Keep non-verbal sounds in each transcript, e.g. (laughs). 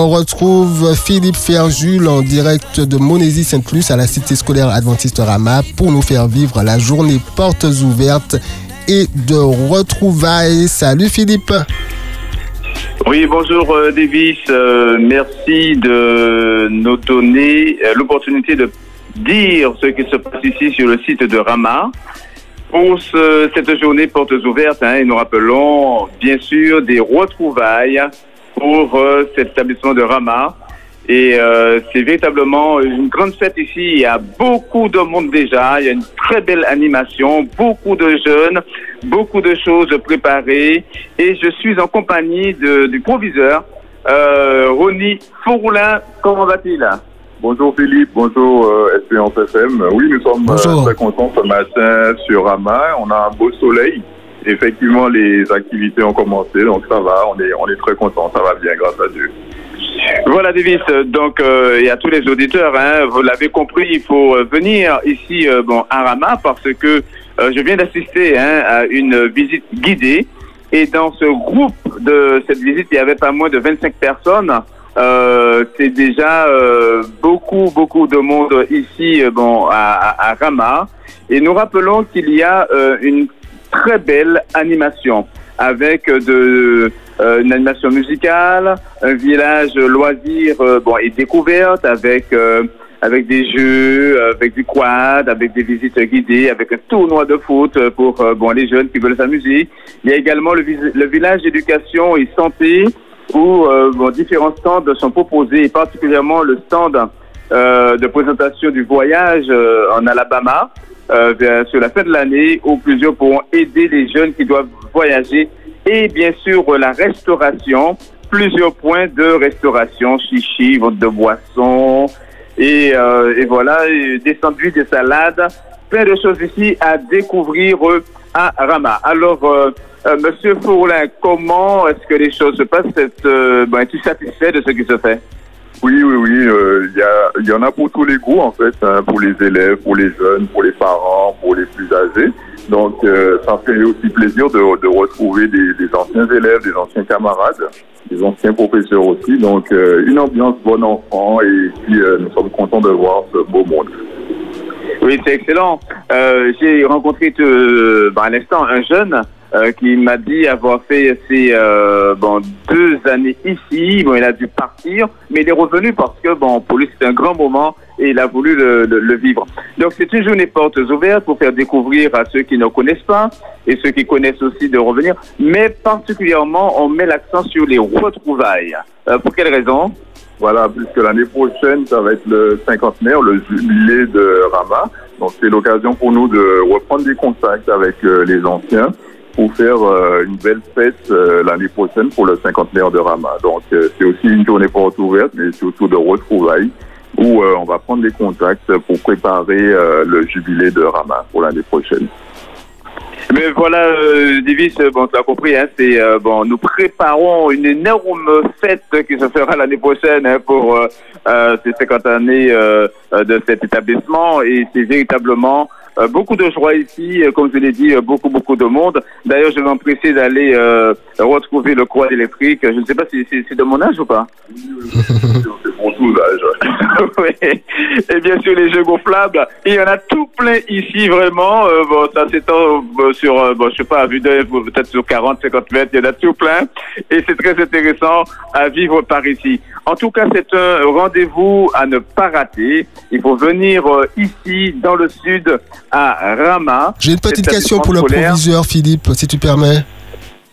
On retrouve Philippe Ferjul en direct de Monésie Sainte-Luce à la cité scolaire adventiste Rama pour nous faire vivre la journée portes ouvertes et de retrouvailles. Salut Philippe. Oui, bonjour euh, Davis. Euh, merci de nous donner euh, l'opportunité de dire ce qui se passe ici sur le site de Rama. Pour cette journée portes ouvertes, hein, et nous rappelons bien sûr des retrouvailles pour cet établissement de Rama. Et euh, c'est véritablement une grande fête ici. Il y a beaucoup de monde déjà. Il y a une très belle animation, beaucoup de jeunes, beaucoup de choses préparées. Et je suis en compagnie de, du proviseur, euh, Ronnie Fouroulin. Comment va-t-il? Bonjour Philippe, bonjour euh, Espérance FM. Oui, nous sommes euh, très contents ce matin sur Rama. On a un beau soleil. Effectivement, les activités ont commencé, donc ça va. On est, on est très contents. Ça va bien, grâce à Dieu. Voilà, Davis. Donc, euh, et à tous les auditeurs, hein, vous l'avez compris, il faut euh, venir ici, euh, bon, à Rama, parce que je viens d'assister hein, à une visite guidée. Et dans ce groupe de cette visite, il y avait pas moins de 25 personnes. C'est déjà beaucoup, beaucoup de monde ici, bon, à, à, Rama. Et nous rappelons qu'il y a une très belle animation avec de euh, une animation musicale, un village loisir euh, bon, et découverte avec euh, avec des jeux, avec du quad, avec des visites guidées, avec un tournoi de foot pour bon les jeunes qui veulent s'amuser. Il y a également le, le village d'éducation et santé où bon, différents stands sont proposés, et particulièrement le stand de présentation du voyage en Alabama sur la fin de l'année où plusieurs pourront aider les jeunes qui doivent voyager. Et bien sûr la restauration, plusieurs points de restauration, chichi, vente de boissons. Et, euh, et voilà, des sandwichs, des salades, plein de choses ici à découvrir à Rama. Alors, euh, euh, Monsieur Fourlin, comment est-ce que les choses se passent? Euh, ben, Es-tu satisfait de ce qui se fait? Oui, oui, oui. Il y, y, en a pour tous les goûts, en fait, hein, pour les élèves, pour les jeunes, pour les parents, pour les plus âgés. Donc, euh, ça fait aussi plaisir de, retrouver des, anciens élèves, des anciens camarades, des anciens professeurs aussi. Donc, euh, une ambiance bon enfant et puis euh, nous sommes contents de voir ce beau monde. Oui, c'est excellent. Euh, J'ai rencontré bah, à l'instant un jeune euh, qui m'a dit avoir fait ses euh, bon, deux années ici. Bon, il a dû partir, mais il est revenu parce que bon, pour lui c'était un grand moment et il a voulu le, le, le vivre. Donc c'est une journée portes ouvertes pour faire découvrir à ceux qui ne connaissent pas et ceux qui connaissent aussi de revenir. Mais particulièrement, on met l'accent sur les retrouvailles. Euh, pour quelle raison? Voilà, puisque l'année prochaine, ça va être le cinquantenaire, le jubilé de Rama. Donc c'est l'occasion pour nous de reprendre des contacts avec euh, les anciens pour faire euh, une belle fête euh, l'année prochaine pour le cinquantenaire de Rama. Donc euh, c'est aussi une journée porte ouverte, mais surtout de retrouvailles où on va prendre des contacts pour préparer le jubilé de Rama pour l'année prochaine. Mais voilà, Divis, bon, tu as compris, hein, c'est bon, nous préparons une énorme fête qui se fera l'année prochaine hein, pour ces 50 années de cet établissement et c'est véritablement beaucoup de joie ici, euh, comme je l'ai dit, euh, beaucoup, beaucoup de monde. D'ailleurs, je vais m'empresser d'aller retrouver le quad électrique. Je ne sais pas si c'est de mon âge ou pas. (laughs) oui. Et bien sûr, les jeux gonflables. Il y en a tout plein ici, vraiment. bon, ça s'étend sur, bon, je sais pas, à vue d'œil, peut-être sur 40, 50 mètres. Il y en a tout plein. Et c'est très intéressant à vivre par ici. En tout cas, c'est un rendez-vous à ne pas rater. Il faut venir ici, dans le sud, à Rama. J'ai une petite question pour le proviseur, Philippe, si tu permets.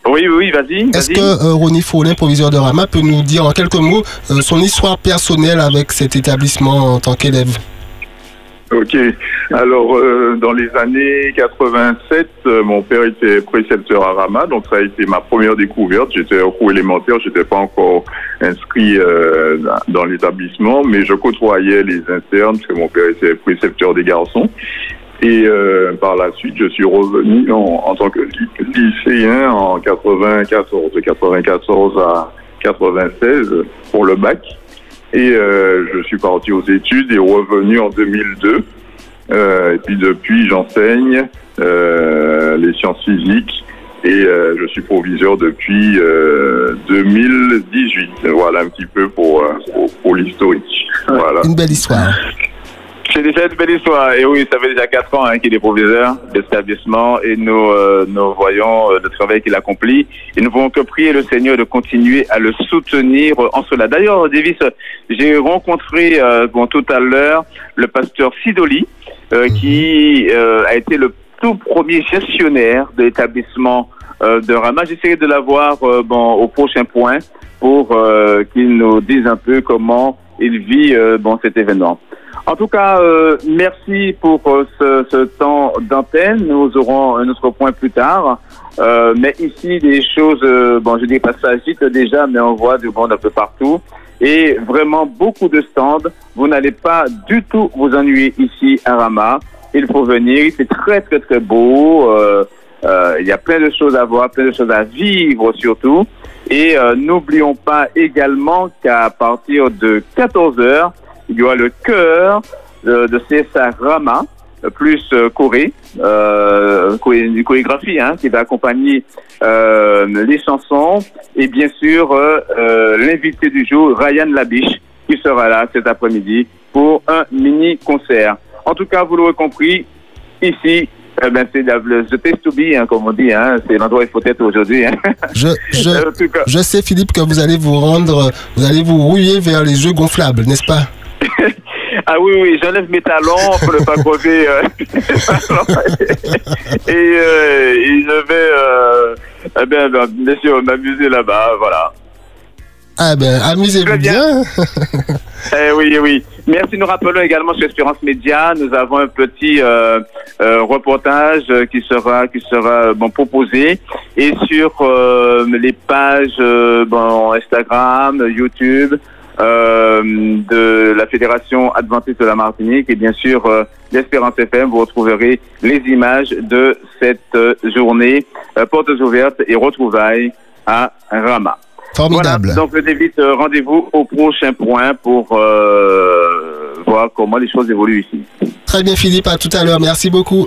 Oui, oui, vas-y. Est-ce que euh, Ronnie Follin, proviseur de Rama, peut nous dire en quelques mots euh, son histoire personnelle avec cet établissement en tant qu'élève? Ok. Alors, euh, dans les années 87, euh, mon père était précepteur à Rama, donc ça a été ma première découverte. J'étais au cours élémentaire, j'étais pas encore inscrit euh, dans l'établissement, mais je côtoyais les internes, parce que mon père était précepteur des garçons. Et euh, par la suite, je suis revenu en, en tant que lycéen en 94, de 94 à 96 pour le bac. Et euh, je suis parti aux études et revenu en 2002. Euh, et puis depuis, j'enseigne les sciences physiques et je suis proviseur depuis 2018. Voilà un petit peu pour, pour, l'historique. Voilà. Une belle histoire. C'est déjà une belle histoire. Et oui, ça fait déjà quatre ans hein, qu'il est proviseur d'établissement et nous, nous voyons le travail qu'il accomplit. Et nous ne pouvons que prier le Seigneur de continuer à le soutenir en cela. D'ailleurs, Davis, j'ai rencontré bon, tout à l'heure le pasteur Sidoli, qui a été le tout premier gestionnaire de l'établissement euh, de Rama. J'essaierai de l'avoir euh, bon, au prochain point pour euh, qu'il nous dise un peu comment il vit bon, cet événement. En tout cas, merci pour ce, ce, temps d'antenne. Nous aurons un autre point plus tard. mais ici, des choses, bon, je dis pas ça agite déjà, mais on voit du monde un peu partout. Et vraiment beaucoup de stands. Vous n'allez pas du tout vous ennuyer ici à Rama il faut venir. C'est très, très, très beau. Euh, euh, il y a plein de choses à voir, plein de choses à vivre surtout. Et euh, n'oublions pas également qu'à partir de 14 heures, il y aura le chœur de, de CSA Rama, plus euh, choré, euh, chorégraphie, hein, qui va accompagner les chansons. Et bien sûr, l'invité du jour, Ryan Labiche, qui sera là cet après-midi pour un mini-concert. En tout cas, vous l'aurez compris, ici, eh ben, c'est the place to be, hein, comme on dit. Hein. C'est l'endroit où il faut être aujourd'hui. Hein. Je, (laughs) je, je, sais, Philippe, que vous allez vous rendre, vous allez vous rouiller vers les jeux gonflables, n'est-ce pas? Ah oui, oui, j'enlève mes talons pour ne pas crever. Euh, (laughs) et, euh, et, je vais, euh, eh bien, bien sûr, m'amuser là-bas, voilà. Ah ben, amusez-vous bien. (laughs) eh oui, oui. Merci. Nous rappelons également sur Espérance Média, nous avons un petit euh, euh, reportage qui sera qui sera bon proposé et sur euh, les pages bon Instagram, YouTube de la Fédération Adventiste de la Martinique et bien sûr l'Espérance FM. Vous retrouverez les images de cette journée portes ouvertes et retrouvailles à Rama. Formidable. donc, je t'invite rendez-vous au prochain point pour euh, voir comment les choses évoluent ici. Très bien, Philippe. À tout à l'heure. Merci beaucoup.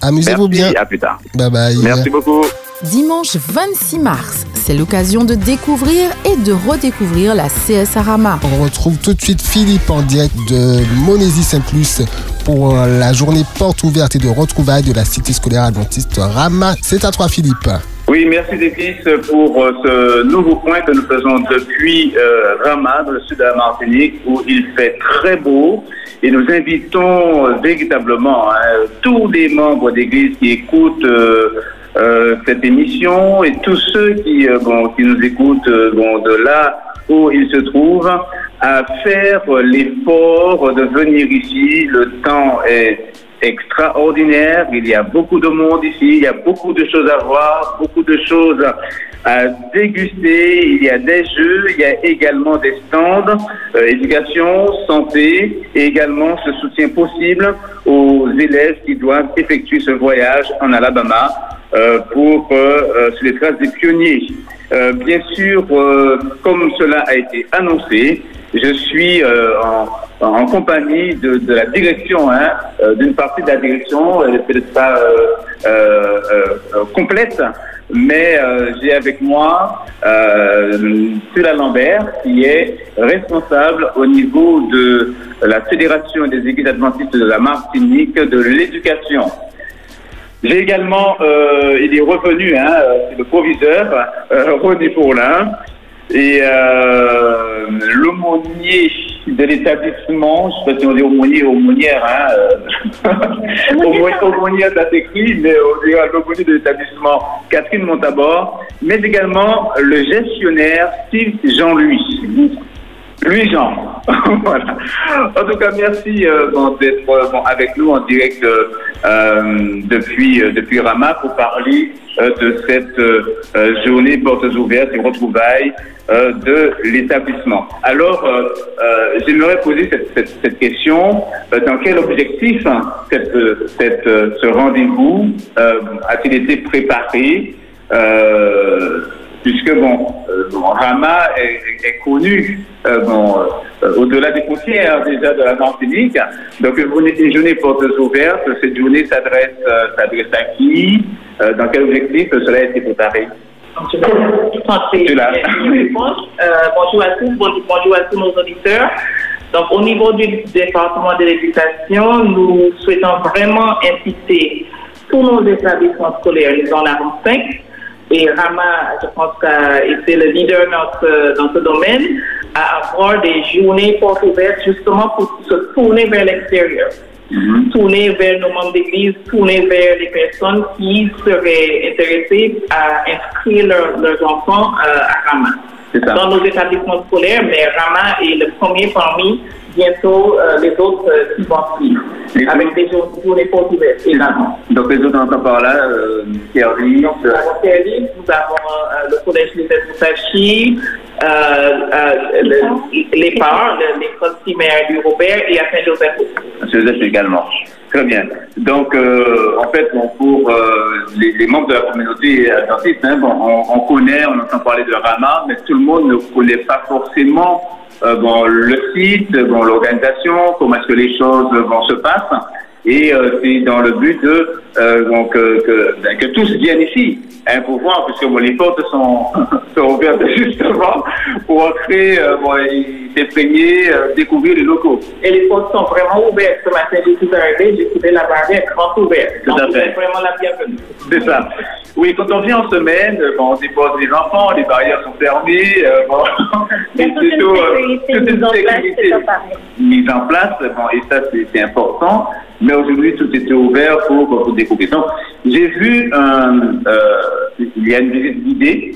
Amusez-vous bien. À plus tard. Bye bye. Merci beaucoup. Dimanche 26 mars, c'est l'occasion de découvrir et de redécouvrir la CS Rama. On retrouve tout de suite Philippe en direct de Monésie Saint-Plus pour la journée porte ouverte et de retrouvailles de la cité scolaire adventiste Rama. C'est à toi Philippe. Oui, merci Défis pour euh, ce nouveau point que nous faisons depuis euh, Rama, dans le sud de la Martinique, où il fait très beau. Et nous invitons euh, véritablement hein, tous les membres d'église qui écoutent cette émission et tous ceux qui, bon, qui nous écoutent bon, de là où ils se trouvent à faire l'effort de venir ici. Le temps est extraordinaire. Il y a beaucoup de monde ici, il y a beaucoup de choses à voir, beaucoup de choses à déguster. Il y a des jeux, il y a également des stands, euh, éducation, santé et également ce soutien possible aux élèves qui doivent effectuer ce voyage en Alabama euh, pour euh, sur les traces des pionniers. bien sûr, comme cela a été annoncé, je suis en en compagnie de, de la direction, hein, euh, d'une partie de la direction, peut-être pas euh, euh, euh complète, mais j'ai avec moi Sula Lambert, qui est responsable au niveau de la Fédération des Églises adventistes de la Martinique de l'éducation. J'ai également, il est revenu, hein, le proviseur, René Fourlin, et euh, l'aumônier de l'établissement, je ne sais pas si on dit aumônier ou aumônière, hein, euh, (laughs) aumônière ça s'écrit, mais on dirait l'aumônier de l'établissement Catherine Montabor, mais également le gestionnaire Steve Jean-Louis. Louis-Jean. (laughs) voilà. En tout cas, merci euh, d'être euh, avec nous en direct euh, depuis, depuis Rama pour parler de cette journée portes ouvertes et retrouvailles de l'établissement. Alors, j'aimerais poser cette, cette, question. dans quel objectif cette, cette, ce rendez-vous a-t-il été préparé puisque bon, Rama est, connu bon, au-delà des frontières déjà de la Martinique. Donc, une journée portes ouvertes. Cette journée s'adresse à qui dans quel objectif cela a été préparé? Là. bonjour à tous, bonjour à tous nos auditeurs. Donc, au niveau du département de l'éducation, nous souhaitons vraiment inciter tous nos établissements scolaires, dans la 5, et Rama, je pense qu'a été le leader dans ce, dans ce domaine, à avoir des journées portes ouvertes justement pour se tourner vers l'extérieur. Mm-hmm. Tourner vers nos membres d'église, tourner vers les personnes qui seraient intéressées à inscrire leurs enfants euh, à Rama dans nos établissements scolaires, mais Rama est le premier parmi bientôt euh, les autres euh, qui vont suivre, avec des journées portes ouvertes également. Donc les autres encore par là, euh, Kerry, nous avons Kerry, nous avons euh, le collège Lisette Moussachi, les parts, l'école primaire du Robert et à Saint-Joseph aussi. Saint-Joseph également. Très bien. Donc, euh, en fait, pour euh, les, les, membres de la communauté adventiste, hein, bon, on, on, connaît, on entend parler de Rama, mais tout le monde ne connaît pas forcément euh, bon, le site, bon, l'organisation, comment est-ce que les choses vont se passent. Et euh, c'est dans le but de donc, que, ben, que tous viennent ici un pouvoir, puisque bon, les portes sont, (laughs) sont ouvertes (laughs) justement pour entrer, euh, bon, s'imprégner, euh, découvrir les locaux. Et les portes sont vraiment ouvertes. Ce matin, je suis arrivé, j'ai trouvé la barrière grand ouverte. Tout à fait. vraiment la bienvenue. C'est ça. Oui, quand on vient en semaine, bon, on dépose les enfants, les barrières sont fermées. Euh, bon, toute (laughs) une sécurité mise en place, bon, et ça, c'est important. Mais aujourd'hui, tout était ouvert pour, pour découvrir. Donc, j'ai vu euh, il y a une visite guidée.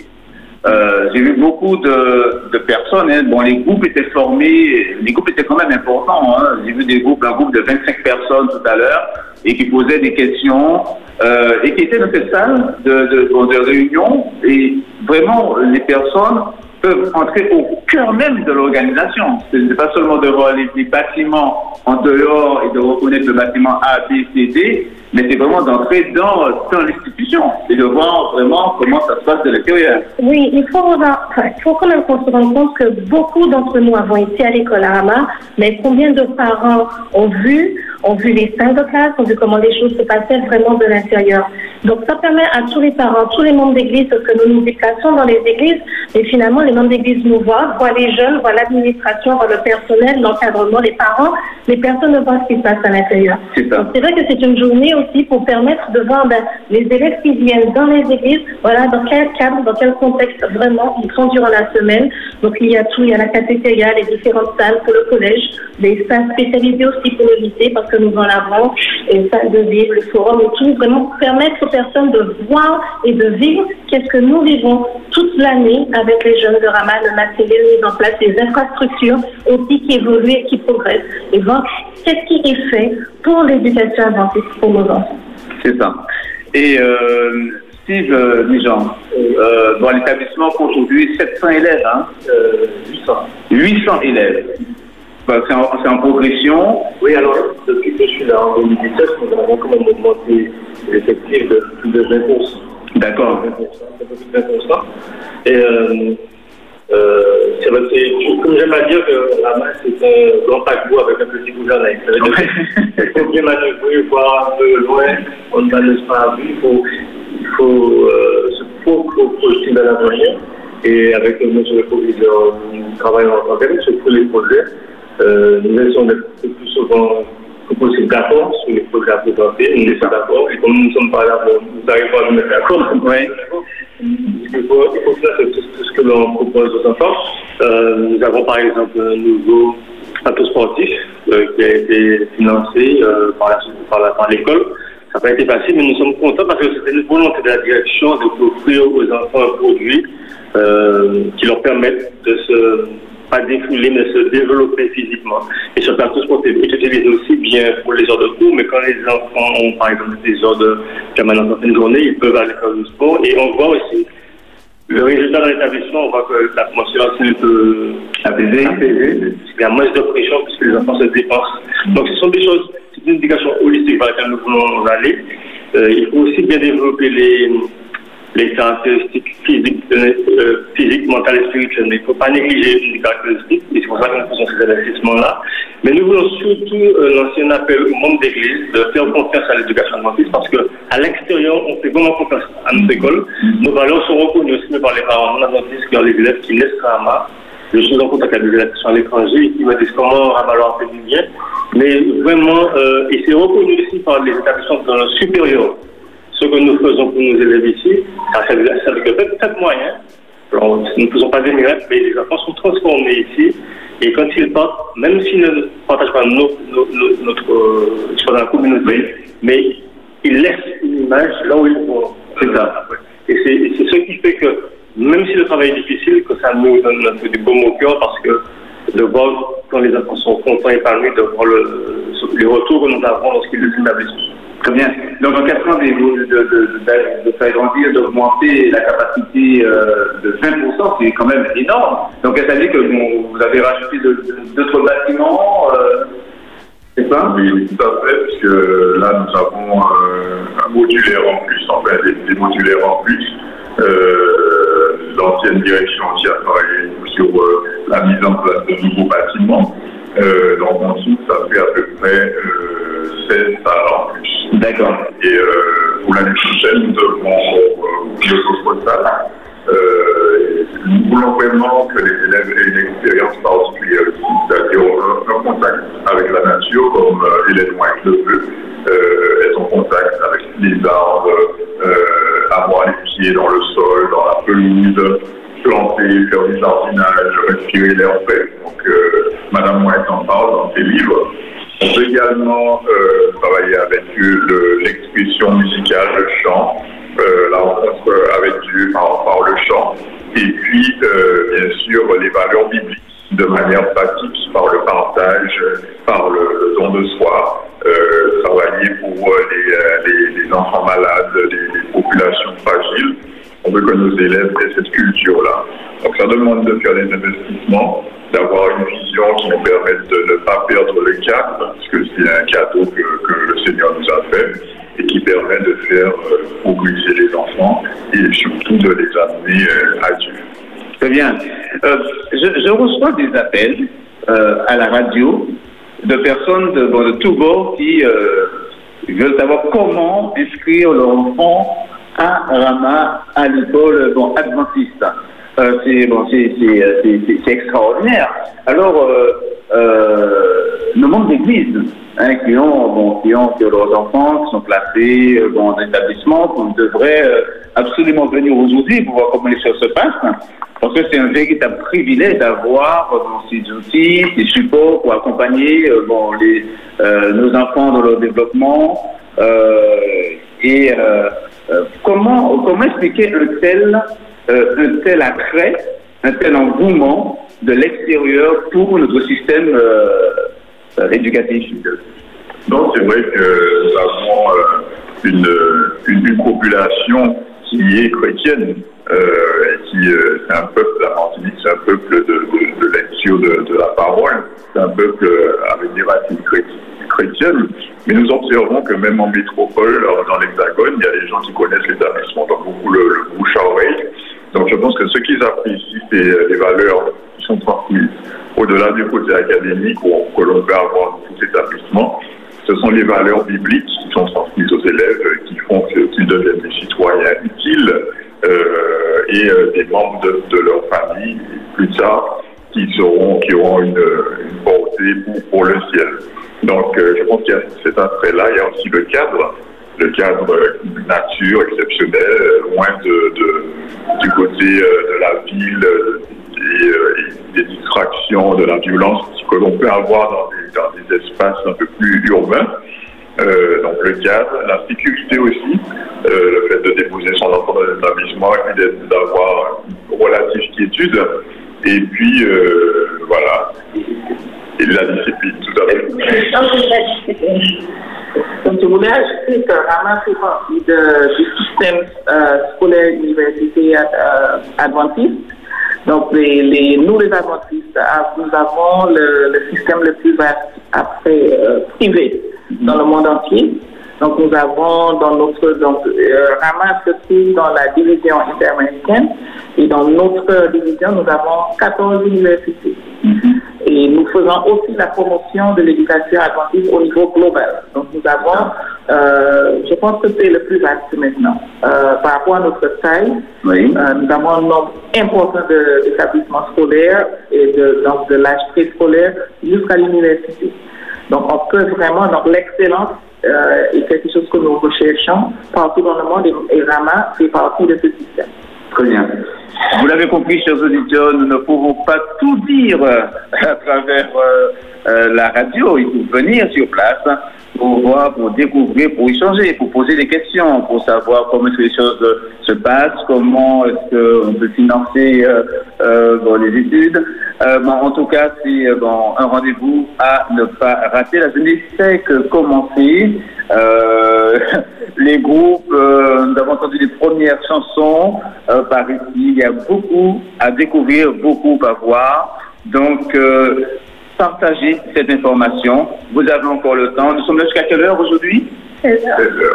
Euh, j'ai vu beaucoup de, de personnes. Hein. Bon, les groupes étaient formés, les groupes étaient quand même importants. Hein. J'ai vu des groupes, un groupe de 25 personnes tout à l'heure, et qui posaient des questions, euh, et qui étaient dans cette salle de, de, de réunion. Et vraiment, les personnes peuvent entrer au cœur même de l'organisation. Ce n'est pas seulement de voir les, bâtiments en dehors et de reconnaître le bâtiment A, B, C, D, mais c'est vraiment d'entrer dans, l'institution et de voir vraiment comment ça se passe de l'intérieur. Oui, il faut, il faut quand même qu'on se rende compte que beaucoup d'entre nous avons été à l'école à Hama, mais combien de parents ont vu ont vu les salles de classe, ont vu comment les choses se passaient vraiment de l'intérieur. Donc ça permet à tous les parents, tous les membres d'église, parce que nous nous déplaçons dans les églises, et finalement les membres d'église nous voient, voient les jeunes, voient l'administration, voient le personnel, l'encadrement, les parents, les personnes ne voient ce qui se passe à l'intérieur. C'est vrai que c'est une journée aussi pour permettre de voir ben, les élèves qui viennent dans les églises, voilà, dans quel cadre, dans quel contexte vraiment ils sont durant la semaine. Donc il y a tout, il y a la cafétéria, les différentes salles pour le collège, des salles spécialisées aussi pour le lycée, parce que nous en avons, les salles de ville, le forum et tout, vraiment pour permettre aux personnes de voir et de vivre qu'est-ce que nous vivons toute l'année avec les jeunes de Rama, le matériel mis en place, les infrastructures aussi qui évoluent et qui progressent, et voir qu'est-ce qui est fait pour l'éducation adventiste pour nos enfants. C'est ça. Et euh, Steve euh, euh, dans l'établissement compte aujourd'hui 700 élèves, hein, 800. Euh, 800 élèves. Bah, c'est en, en, progression. Oui, alors, depuis que je suis là en 2017, nous avons quand même augmenté l'effectif de plus de 20%. D'accord. 20%. Et euh, euh, c'est comme j'aime à dire que la main, c'est un grand paquebot avec un petit gouvernail. Il faut bien manœuvrer, voir un peu loin, on ne manœuvre pas vu, il faut, il faut euh, se projeter l'avenir. Et avec le monsieur le proviseur, nous travaillons en tandem sur tous les projets. Euh, nous essayons d'être plus souvent possible d'accord sur les projets à présenter. Nous sommes d'accord. Et comme nous ne sommes pas là, nous n'arrivons pas à nous mettre d'accord. (laughs) Oui. Il faut, il faut faire tout, tout ce que l'on propose aux enfants. Euh, nous avons par exemple un nouveau plateau sportif euh, qui a été financé euh, par, la, par, la, par l'école. Ça n'a pas été facile, mais nous sommes contents parce que c'était une volonté de la direction de offrir aux enfants un produit qui leur permette de se pas défouler, mais se développer physiquement. Et ce plateau sportif est utilisé aussi bien pour les heures de cours, mais quand les enfants ont, par exemple, des heures de permanence en fin de journée, ils peuvent aller faire du sport. Et on voit aussi le résultat dans l'établissement, on voit que l'atmosphère est un peu apaisée. Il y a moins de pression puisque les enfants se dépensent. Donc ce sont des choses, c'est une indication holistique par laquelle nous voulons aller. Euh, il faut aussi bien développer les les caractéristiques physiques, euh, physiques, mentales et spirituelles. Mais il ne faut pas négliger les caractéristiques, et c'est pour ça que nous faisons ces investissements-là. Mais nous voulons surtout euh, lancer un appel au monde d'église de faire confiance à l'éducation adventiste parce qu'à l'extérieur, on fait vraiment confiance à nos écoles. Nos valeurs sont reconnues aussi par les parents non adventistes ont les élèves qui naissent à Rama. Je suis en contact avec des élèves qui sont à l'étranger qui me disent comment Rama fait du bien. Mais vraiment, euh, et c'est reconnu aussi par les établissements dans le supérieur ce que nous faisons pour nos élèves ici, ça fait peut-être moyen. nous ne faisons pas des miracles, mais les enfants sont transformés ici. Et quand ils partent, même s'ils ne partagent pas notre, notre, euh, dans la communauté, mais ils laissent une image là où ils vont. Et c'est ce qui fait que, même si le travail est difficile, que ça nous donne un peu du baume au cœur parce que de voir quand les enfants sont contents et épanouis, de voir le, les retours que nous avons lorsqu'ils les établissent. Très bien. Donc en 4 ans, de, de, de, faire grandir, d'augmenter la capacité euh, de 20%, c'est quand même énorme. Donc ça veut dire que vous avez rajouté d'autres bâtiments euh, c'est ça? Oui, tout à fait, puisque là nous avons euh, un modulaire en plus, en fait, des, modulaires en plus. L'ancienne direction qui a travaillé sur la mise en place de nouveaux bâtiments. Donc en tout, ça fait à peu près 16 salles en plus. D'accord. Et euh, pour l'année prochaine, nous devons euh, d'autres salles. Euh, nous voulons vraiment que les élèves aient une expérience particulière, c'est-à-dire un, contact avec la nature, comme euh, Hélène White le veut, euh, être en contact avec les arbres, avoir les pieds dans le sol, dans la pelouse, planter, faire du jardinage, respirer l'air frais. Donc, Madame White en parle dans ses livres. On peut également euh, travailler avec l'expression musicale, le chant, euh, la rencontre avec Dieu par, le chant, et puis euh, bien sûr les valeurs bibliques de manière pratique par le partage, par le, don de soi, travailler pour les, enfants malades, les, populations fragiles. On veut que nos élèves aient cette culture-là. Donc ça demande de faire des investissements d'avoir une vision qui nous permette de ne pas perdre le cap, parce que c'est un cadeau que, le Seigneur nous a fait et qui permet de faire euh, progresser les enfants et surtout de les amener euh, à Dieu. Très bien. Euh, je, reçois des appels à la radio de personnes de, de tous bords qui veulent savoir comment inscrire leur enfant à Rama, à l'école bon, adventiste. Euh, c'est bon, c'est extraordinaire. Alors, euh, euh, le monde d'église, hein, qui, ont, bon, qui, ont, ont leurs enfants, qui sont placés bon, dans établissement, qu'on devrait absolument venir aujourd'hui pour voir comment les choses se passent. Parce que c'est un véritable privilège d'avoir ces outils, ces supports pour accompagner bon, les, nos enfants dans leur développement. et comment, comment expliquer un tel euh, un tel attrait, un tel engouement de l'extérieur pour notre système euh, euh, éducatif? Non, c'est vrai que nous avons une, une, population qui est chrétienne, qui c'est un peuple, la c'est un peuple de, de, lecture de, la parole, c'est un peuple avec des racines chrétiennes, mais nous observons que même en métropole, dans l'Hexagone, il y a des gens qui connaissent l'établissement, donc beaucoup le, bouche à oreille, donc je pense que ce qu'ils apprécient, c'est euh, les valeurs qui sont transmises au-delà du côté académique que l'on peut avoir dans tout établissement. Ce sont les valeurs bibliques qui sont transmises aux élèves, euh, qui font qu'ils deviennent des citoyens utiles euh, et des membres de, leur famille, plus tard, qui, seront, qui auront une, portée pour, le ciel. Donc je pense qu'il y a cet aspect-là. Il y a aussi le cadre le cadre nature exceptionnel, loin de, du côté euh, de la ville euh, et, des distractions, de la violence que l'on peut avoir dans des, espaces un peu plus urbains. Euh, donc le cadre, la sécurité aussi, le fait de déposer son enfant dans un établissement et d'avoir une relative quiétude. Et puis, et la discipline, tout à fait. Donc, je voulais ajouter que partie du système euh, scolaire universitaire euh, adventiste. Donc, nous, les adventistes, ah, nous avons le, système le plus vaste après privé dans le monde entier. Donc, nous avons dans notre. Donc, euh, dans la division interaméricaine et dans notre division, nous avons 14 universités. Et nous faisons aussi la promotion de l'éducation adventiste au niveau global. Donc, nous avons, euh, je pense que c'est le plus vaste maintenant. Euh, par rapport à notre taille, Oui. euh, nous avons un nombre important de- d'établissements scolaires et de, donc de l'âge préscolaire jusqu'à l'université. Donc, on peut vraiment, donc l'excellence est quelque chose que nous recherchons partout dans le monde et, et Rama fait partie de ce système. Très bien. Vous l'avez compris, chers auditeurs, nous ne pouvons pas tout dire euh, à travers euh, euh, la radio. Il faut venir sur place pour voir, pour découvrir, pour échanger, pour poser des questions, pour savoir comment est-ce que les choses se passent, comment est-ce qu'on peut financer les études. En tout cas, c'est un rendez-vous à ne pas rater. La jeunesse fait que commencer. (laughs) Les groupes, euh, nous avons entendu les premières chansons euh, par ici. Il y a beaucoup à découvrir, beaucoup à voir. Donc, euh, partagez cette information. Vous avez encore le temps. Nous sommes jusqu'à quelle heure aujourd'hui?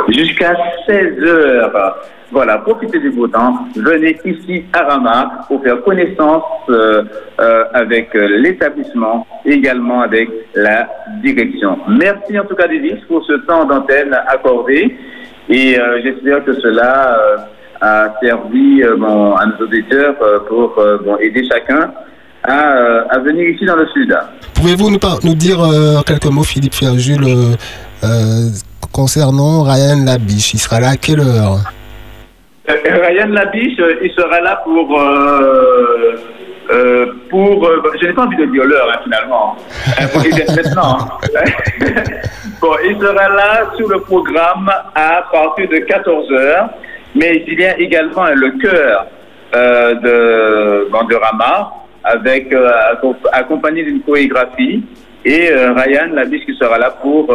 Jusqu'à 16 heures. Voilà, profitez du beau temps. Venez ici à Rama pour faire connaissance euh, euh, avec euh, l'établissement, également avec la direction. Merci en tout cas, Davis, pour ce temps d'antenne accordé. Et j'espère que cela a servi à nos auditeurs pour aider chacun à, venir ici dans le sud. Pouvez-vous nous, dire quelques mots, Philippe Ferjul, euh, concernant Ryan Labiche Il sera là à quelle heure? Euh, Ryan Labiche, euh, il sera là pour. euh, pour je n'ai pas envie de dire l'heure hein, finalement. Maintenant. (laughs) bon, il sera là sur le programme à partir de 14 heures. Mais il y a également le cœur de Banderama avec accom- accompagné d'une chorégraphie et Ryan Labiche qui sera là pour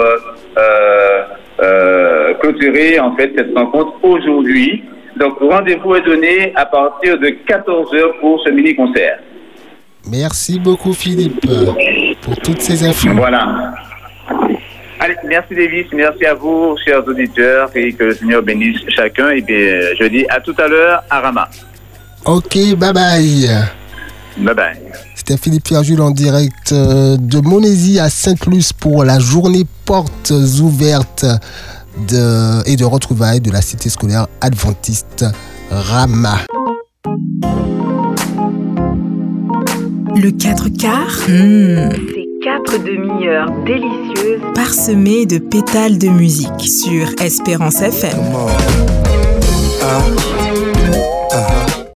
euh, clôturer en fait cette rencontre aujourd'hui. Donc rendez-vous est donné à partir de 14 heures pour ce mini concert. Merci beaucoup, Philippe, pour toutes ces infos. Voilà. Allez, merci Davis, merci à vous, chers auditeurs, et que le Seigneur bénisse chacun. Et bien, je dis à tout à l'heure à Rama. Ok, bye bye. Bye bye. C'était Philippe Ferjul en direct euh, de Monésie à Sainte-Luce pour la journée portes ouvertes de, et de retrouvailles de la cité scolaire adventiste Rama. Le 4 quarts, Ces quatre demi-heures délicieuses. Parsemé de pétales de musique sur Espérance FM.